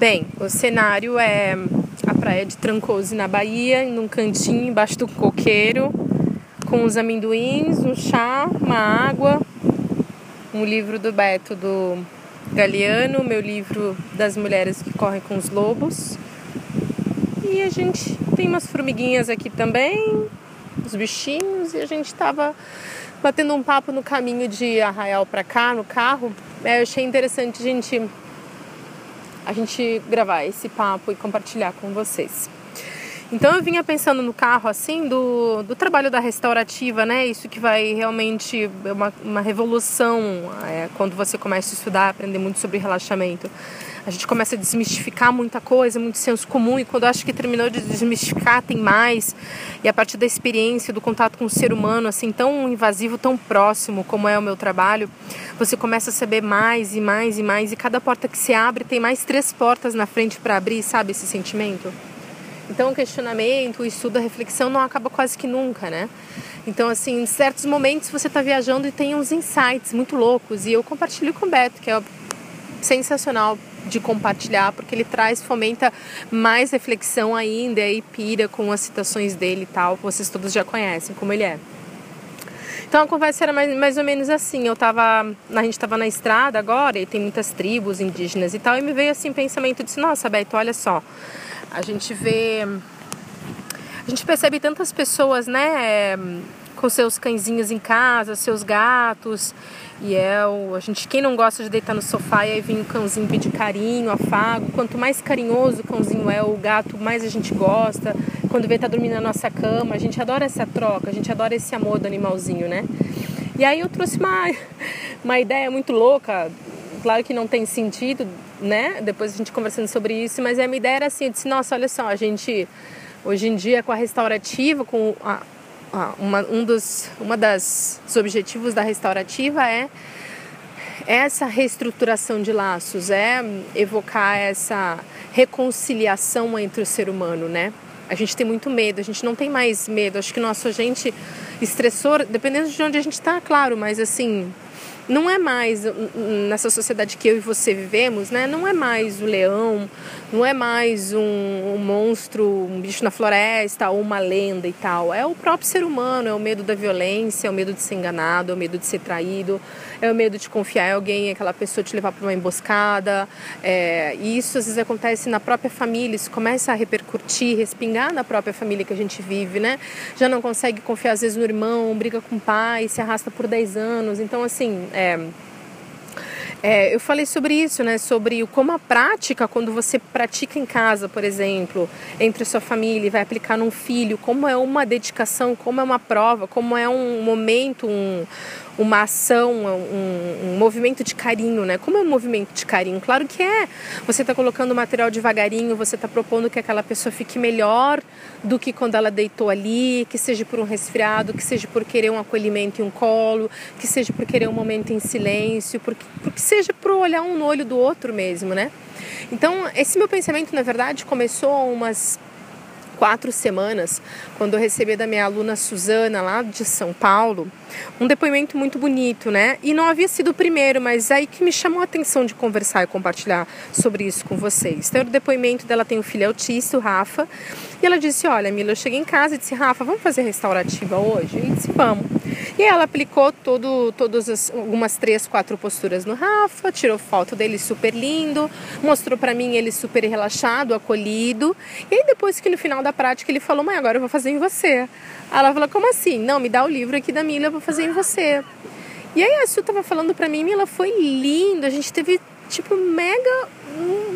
Bem, o cenário é a praia de Trancoso na Bahia, num cantinho embaixo do coqueiro, com os amendoins, um chá, uma água, um livro do Beto do Galeano, meu livro das mulheres que correm com os lobos. E a gente tem umas formiguinhas aqui também, os bichinhos, e a gente tava batendo um papo no caminho de Arraial para cá, no carro. É, eu achei interessante a gente a gente gravar esse papo e compartilhar com vocês. Então eu vinha pensando no carro assim do, do trabalho da restaurativa, né? Isso que vai realmente é uma, uma revolução é, quando você começa a estudar, aprender muito sobre relaxamento. A gente começa a desmistificar muita coisa, muito senso comum, e quando acho que terminou de desmistificar, tem mais. E a partir da experiência, do contato com o ser humano, assim, tão invasivo, tão próximo como é o meu trabalho, você começa a saber mais e mais e mais, e cada porta que se abre tem mais três portas na frente para abrir, sabe esse sentimento? Então, o questionamento, o estudo, a reflexão não acaba quase que nunca, né? Então, assim, em certos momentos você está viajando e tem uns insights muito loucos. E eu compartilho com o Beto, que é sensacional de compartilhar, porque ele traz, fomenta mais reflexão ainda e pira com as citações dele e tal. Vocês todos já conhecem como ele é. Então a conversa era mais, mais ou menos assim. Eu tava. A gente estava na estrada agora e tem muitas tribos indígenas e tal. E me veio assim o pensamento de nossa, Beto, olha só. A gente vê. A gente percebe tantas pessoas, né? Com seus cãezinhos em casa, seus gatos. E é o, a gente, quem não gosta de deitar no sofá e aí vem o cãozinho pedir carinho, afago. Quanto mais carinhoso o cãozinho é, o gato, mais a gente gosta. Quando vê tá dormindo na nossa cama, a gente adora essa troca, a gente adora esse amor do animalzinho, né? E aí eu trouxe uma, uma ideia muito louca, claro que não tem sentido, né? Depois a gente conversando sobre isso, mas a minha ideia era assim, eu disse, nossa, olha só, a gente hoje em dia com a restaurativa, com a, uma, um dos uma das objetivos da restaurativa é essa reestruturação de laços, é evocar essa reconciliação entre o ser humano, né? A gente tem muito medo, a gente não tem mais medo. Acho que nosso agente estressor, dependendo de onde a gente está, claro, mas assim, não é mais nessa sociedade que eu e você vivemos, né? Não é mais o leão, não é mais um, um, monstro, um bicho na floresta ou uma lenda e tal. É o próprio ser humano, é o medo da violência, é o medo de ser enganado, é o medo de ser traído, é o medo de confiar em alguém, aquela pessoa te levar para uma emboscada. É, e isso às vezes acontece na própria família, isso começa a repercutir, respingar na própria família que a gente vive, né? Já não consegue confiar às vezes no irmão, briga com o pai, se arrasta por 10 anos. Então, assim, é, é, eu falei sobre isso, né? Sobre como a prática, quando você pratica em casa, por exemplo, entre sua família e vai aplicar num filho, como é uma dedicação, como é uma prova, como é um momento, um, uma ação, um, um, movimento de carinho, né? Como é um movimento de carinho? Claro que é. Você está colocando o material devagarinho, você está propondo que aquela pessoa fique melhor do que quando ela deitou ali, que seja por um resfriado, que seja por querer um acolhimento e um colo, que seja por querer um momento em silêncio, porque, porque seja por olhar um no olho do outro mesmo, né? Então, esse meu pensamento, na verdade, começou umas quatro semanas, quando eu recebi da minha aluna Suzana, lá de São Paulo, um depoimento muito bonito, né? E não havia sido o primeiro, mas aí que me chamou a atenção de conversar e compartilhar sobre isso com vocês. Então, o depoimento dela tem um filho autista, o Rafa, e ela disse: Olha, Mila, eu cheguei em casa e disse: Rafa, vamos fazer restaurativa hoje? E disse: Vamos. E ela aplicou todo, todas as, algumas três, quatro posturas no Rafa, tirou foto dele super lindo, mostrou para mim ele super relaxado, acolhido. E aí, depois que no final da prática ele falou: Mãe, agora eu vou fazer em você. Ela falou: Como assim? Não, me dá o livro aqui da Mila, eu vou fazer em você. E aí a Su tava falando pra mim, Mila, foi lindo, a gente teve tipo mega uma,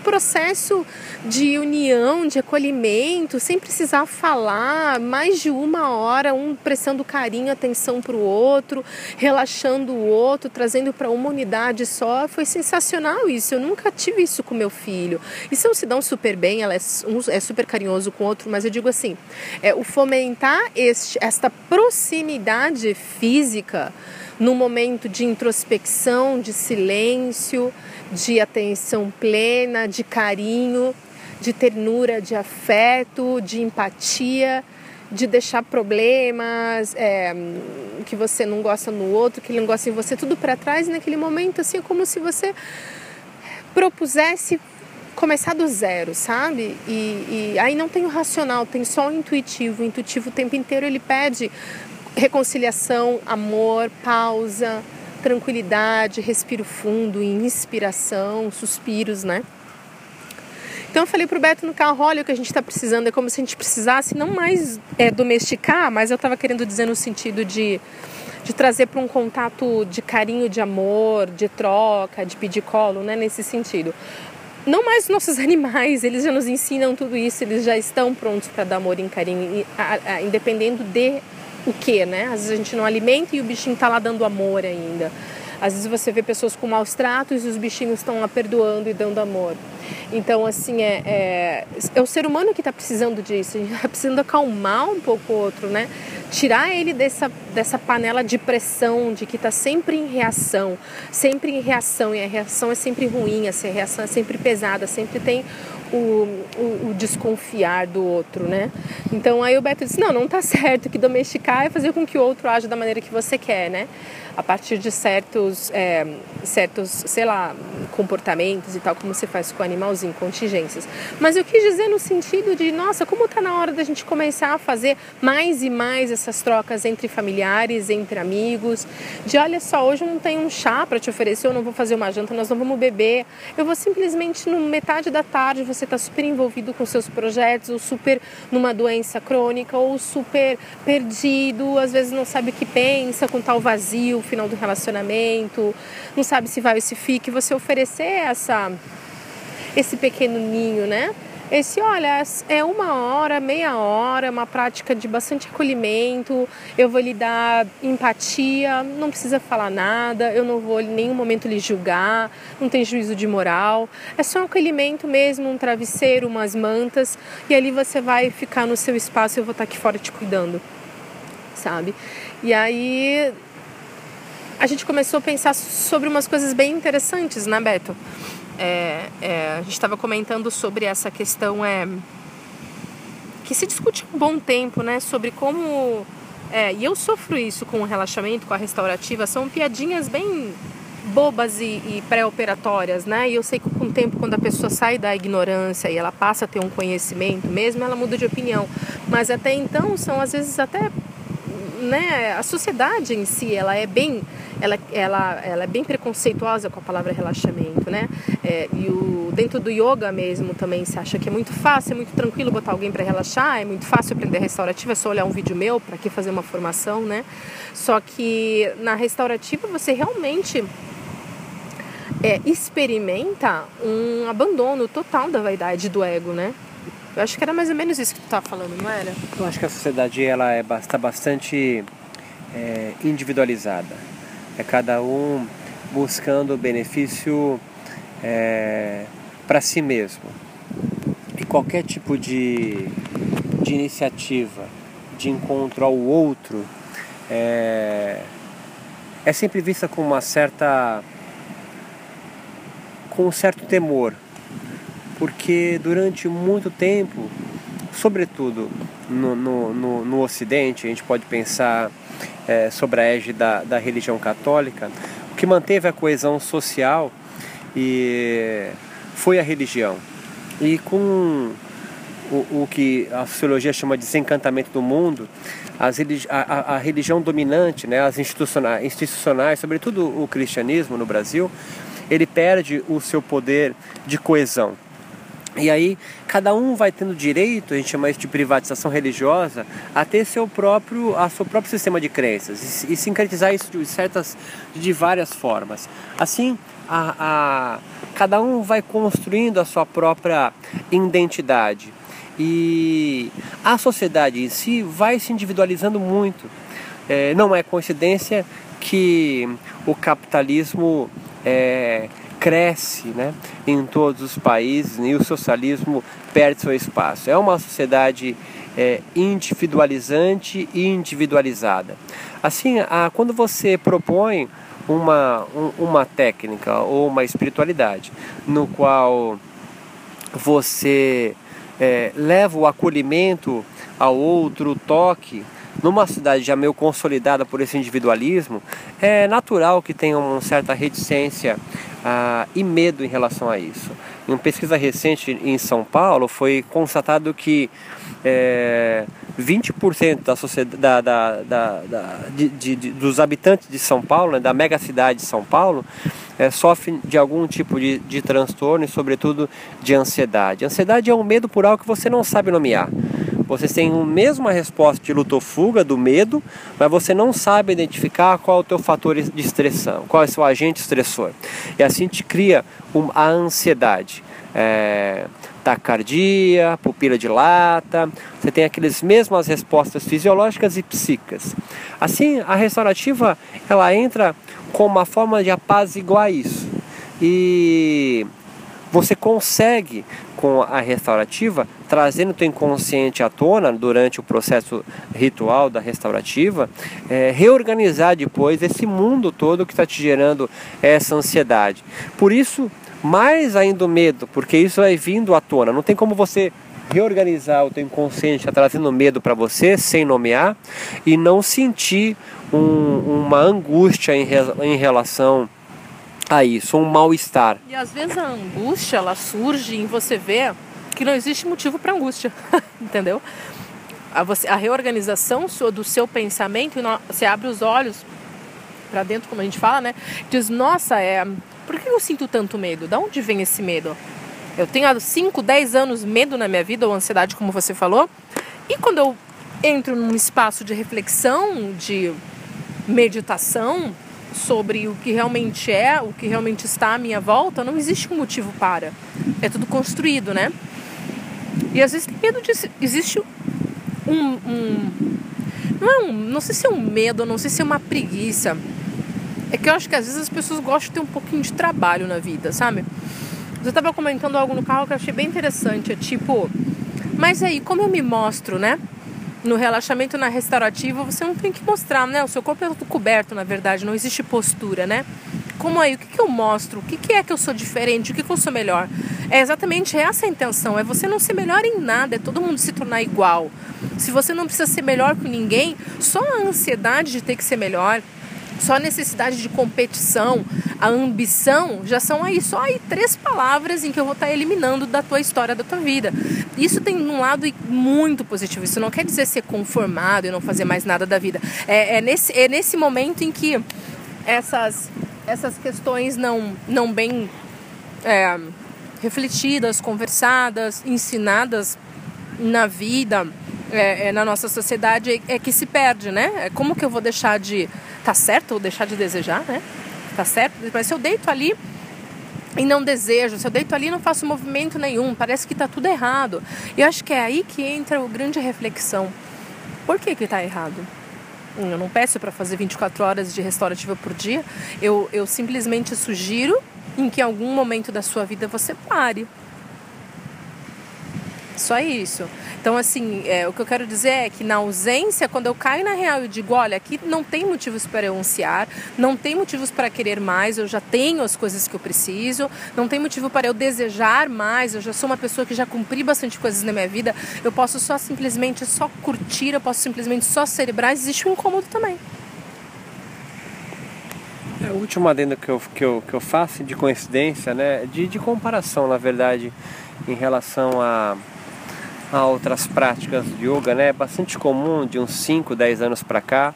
um processo de união, de acolhimento, sem precisar falar, mais de uma hora, um prestando carinho, atenção para o outro, relaxando o outro, trazendo para uma unidade só. Foi sensacional isso. Eu nunca tive isso com meu filho. E são se dão super bem, ela é, um, é super carinhoso com o outro, mas eu digo assim, é, o fomentar este, esta proximidade física no momento de introspecção, de silêncio, de atenção plena, de carinho, de ternura, de afeto, de empatia, de deixar problemas é, que você não gosta no outro, que ele não gosta em você, tudo para trás. Naquele momento, assim, é como se você propusesse começar do zero, sabe? E, e, aí não tem o racional, tem só o intuitivo. O intuitivo o tempo inteiro ele pede reconciliação, amor, pausa, tranquilidade, respiro fundo, inspiração, suspiros, né? Então eu falei pro Beto no carro, olha o que a gente está precisando, é como se a gente precisasse não mais é, domesticar, mas eu estava querendo dizer no sentido de, de trazer para um contato de carinho, de amor, de troca, de pedir colo, né? Nesse sentido. Não mais nossos animais, eles já nos ensinam tudo isso, eles já estão prontos para dar amor e carinho, independendo de o que, né? Às vezes a gente não alimenta e o bichinho está lá dando amor ainda. Às vezes você vê pessoas com maus tratos e os bichinhos estão lá perdoando e dando amor. Então, assim, é, é, é o ser humano que está precisando disso. A gente está precisando acalmar um pouco o outro, né? Tirar ele dessa, dessa panela de pressão, de que está sempre em reação. Sempre em reação. E a reação é sempre ruim, a reação é sempre pesada, sempre tem o, o, o, desconfiar do outro, né? Então aí o Beto disse, não, não tá certo, que domesticar é fazer com que o outro age da maneira que você quer, né? A partir de certos, é, certos, sei lá, comportamentos e tal, como você faz com o animalzinho, contingências. Mas eu quis dizer no sentido de, nossa, como está na hora da gente começar a fazer mais e mais essas trocas entre familiares, entre amigos, de olha só, hoje eu não tenho um chá para te oferecer, eu não vou fazer uma janta, nós não vamos beber, eu vou simplesmente no metade da tarde você está super envolvido com seus projetos, ou super numa doença crônica, ou super perdido, às vezes não sabe o que pensa, com tal vazio, final do relacionamento, não sabe se vai ou se fica, você oferecer essa, esse pequeno ninho, né? Esse, olha, é uma hora, meia hora, uma prática de bastante acolhimento. Eu vou lhe dar empatia, não precisa falar nada, eu não vou em nenhum momento lhe julgar, não tem juízo de moral. É só um acolhimento mesmo, um travesseiro, umas mantas, e ali você vai ficar no seu espaço eu vou estar aqui fora te cuidando, sabe? E aí a gente começou a pensar sobre umas coisas bem interessantes, né, Beto? É, é, a gente estava comentando sobre essa questão é, que se discute um bom tempo, né? Sobre como. É, e eu sofro isso com o relaxamento, com a restaurativa, são piadinhas bem bobas e, e pré-operatórias, né? E eu sei que com o tempo, quando a pessoa sai da ignorância e ela passa a ter um conhecimento mesmo, ela muda de opinião. Mas até então são às vezes até né, a sociedade em si, ela é bem, ela, ela, ela é bem preconceituosa com a palavra relaxamento, né? É, e o, dentro do yoga mesmo também se acha que é muito fácil, é muito tranquilo botar alguém para relaxar, é muito fácil aprender restaurativa, é só olhar um vídeo meu para que fazer uma formação, né? Só que na restaurativa você realmente é, experimenta um abandono total da vaidade do ego, né? Eu acho que era mais ou menos isso que tu estava falando, não era? Eu acho que a sociedade ela é está bastante é, individualizada. É cada um buscando o benefício é, para si mesmo. E qualquer tipo de, de iniciativa de encontro ao outro é, é sempre vista com uma certa com um certo temor porque durante muito tempo, sobretudo no, no, no, no Ocidente, a gente pode pensar é, sobre a égide da, da religião católica, o que manteve a coesão social e foi a religião. E com o, o que a sociologia chama de desencantamento do mundo, as, a, a, religião dominante, né, as institucionais, institucionais, sobretudo o cristianismo no Brasil, ele perde o seu poder de coesão. E aí cada um vai tendo direito, a gente chama isso de privatização religiosa, a ter seu próprio, a seu próprio sistema de crenças e, e sincretizar isso de certas, de várias formas. Assim, a, a, cada um vai construindo a sua própria identidade e a sociedade em si vai se individualizando muito. É, não é coincidência que o capitalismo é, cresce né, em todos os países e o socialismo perde seu espaço. É uma sociedade é, individualizante e individualizada. Assim, a, quando você propõe uma, um, uma técnica ou uma espiritualidade no qual você é, leva o acolhimento ao outro, toque, numa cidade já meio consolidada por esse individualismo, é natural que tenha uma certa reticência ah, e medo em relação a isso. em uma pesquisa recente em São Paulo, foi constatado que é, 20% da sociedade, da, da, da de, de, de, dos habitantes de São Paulo, né, da mega cidade de São Paulo, é, sofrem de algum tipo de, de transtorno e, sobretudo, de ansiedade. Ansiedade é um medo por algo que você não sabe nomear. Você tem a mesma resposta de luta ou fuga, do medo, mas você não sabe identificar qual é o teu fator de estressão, qual é o seu agente estressor. E assim te cria a ansiedade. É, taquicardia, pupila de lata, você tem aquelas mesmas respostas fisiológicas e psíquicas. Assim, a restaurativa ela entra como uma forma de apaziguar isso. E você consegue com a restaurativa, trazendo o teu inconsciente à tona durante o processo ritual da restaurativa, é, reorganizar depois esse mundo todo que está te gerando essa ansiedade. Por isso, mais ainda o medo, porque isso vai vindo à tona. Não tem como você reorganizar o teu inconsciente, está trazendo medo para você, sem nomear, e não sentir um, uma angústia em, em relação a isso, um mal-estar. E às vezes a angústia ela surge em você ver que não existe motivo para angústia, entendeu? A, você, a reorganização do seu pensamento, você abre os olhos para dentro, como a gente fala, né? Diz, nossa, é, por que eu sinto tanto medo? Da onde vem esse medo? Eu tenho há 5, 10 anos medo na minha vida, ou ansiedade, como você falou. E quando eu entro num espaço de reflexão, de meditação sobre o que realmente é, o que realmente está à minha volta, não existe um motivo para. É tudo construído, né? E às vezes tem medo de. Existe um, um. não é um. Não sei se é um medo, não sei se é uma preguiça é que eu acho que às vezes as pessoas gostam de ter um pouquinho de trabalho na vida, sabe? Você estava comentando algo no carro que eu achei bem interessante. É tipo, mas aí, como eu me mostro, né? No relaxamento na restaurativa, você não tem que mostrar, né? O seu corpo é coberto, na verdade, não existe postura, né? Como aí, o que, que eu mostro? O que, que é que eu sou diferente? O que, que eu sou melhor? É exatamente essa a intenção, é você não ser melhor em nada, é todo mundo se tornar igual. Se você não precisa ser melhor que ninguém, só a ansiedade de ter que ser melhor, só a necessidade de competição, a ambição, já são aí só aí três palavras em que eu vou estar eliminando da tua história, da tua vida. Isso tem um lado muito positivo. Isso não quer dizer ser conformado e não fazer mais nada da vida. É, é nesse, é nesse momento em que essas, essas questões não, não bem é, refletidas, conversadas, ensinadas na vida, é, é, na nossa sociedade, é, é que se perde, né? É como que eu vou deixar de Tá certo ou deixar de desejar, né? Tá certo? Mas se eu deito ali e não desejo, se eu deito ali não faço movimento nenhum, parece que tá tudo errado. E eu acho que é aí que entra a grande reflexão. Por que que tá errado? Eu não peço para fazer 24 horas de restaurativa por dia. Eu, eu simplesmente sugiro em que em algum momento da sua vida você pare. Só isso. Então, assim, é, o que eu quero dizer é que na ausência, quando eu caio na real e digo, olha, aqui não tem motivos para eu ansiar, não tem motivos para querer mais, eu já tenho as coisas que eu preciso, não tem motivo para eu desejar mais, eu já sou uma pessoa que já cumpri bastante coisas na minha vida, eu posso só simplesmente só curtir, eu posso simplesmente só celebrar, existe um incômodo também. É, a última adenda que eu, que, eu, que eu faço de coincidência, né, de, de comparação, na verdade, em relação a a outras práticas de yoga, né? É bastante comum de uns 5, 10 anos para cá,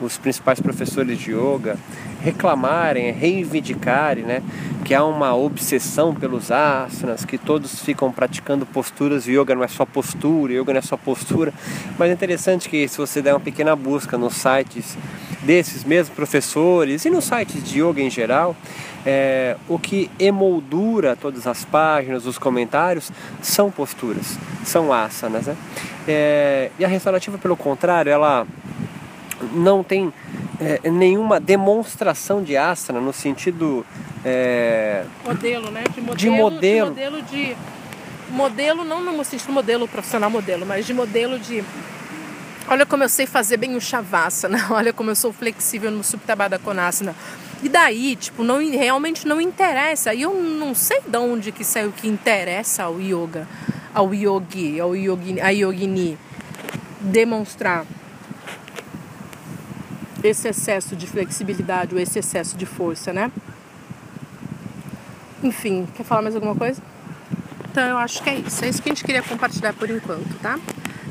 os principais professores de yoga reclamarem, reivindicarem, né, que há uma obsessão pelos asanas, que todos ficam praticando posturas, yoga não é só postura, yoga não é só postura, mas é interessante que se você der uma pequena busca nos sites desses mesmos professores e nos sites de yoga em geral, é, o que emoldura todas as páginas, os comentários, são posturas, são asanas. Né? É, e a restaurativa, pelo contrário, ela não tem é, nenhuma demonstração de asana no sentido. É, modelo, né? De modelo. De modelo. De modelo, de, modelo não no sentido modelo profissional modelo, mas de modelo de Olha como eu sei fazer bem o Shavasana, olha como eu sou flexível no Suptabada Konasana. E daí, tipo, não, realmente não interessa. E eu não sei de onde que saiu que interessa ao yoga, ao yogi, ao yogi, a yogini demonstrar esse excesso de flexibilidade ou esse excesso de força, né? Enfim, quer falar mais alguma coisa? Então eu acho que é isso. É isso que a gente queria compartilhar por enquanto, tá?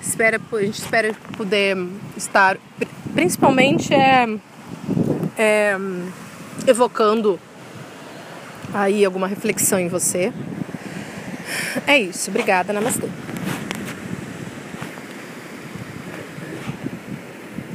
Espera, a gente espera poder estar, principalmente é, é, evocando aí alguma reflexão em você. É isso. Obrigada. Namastê.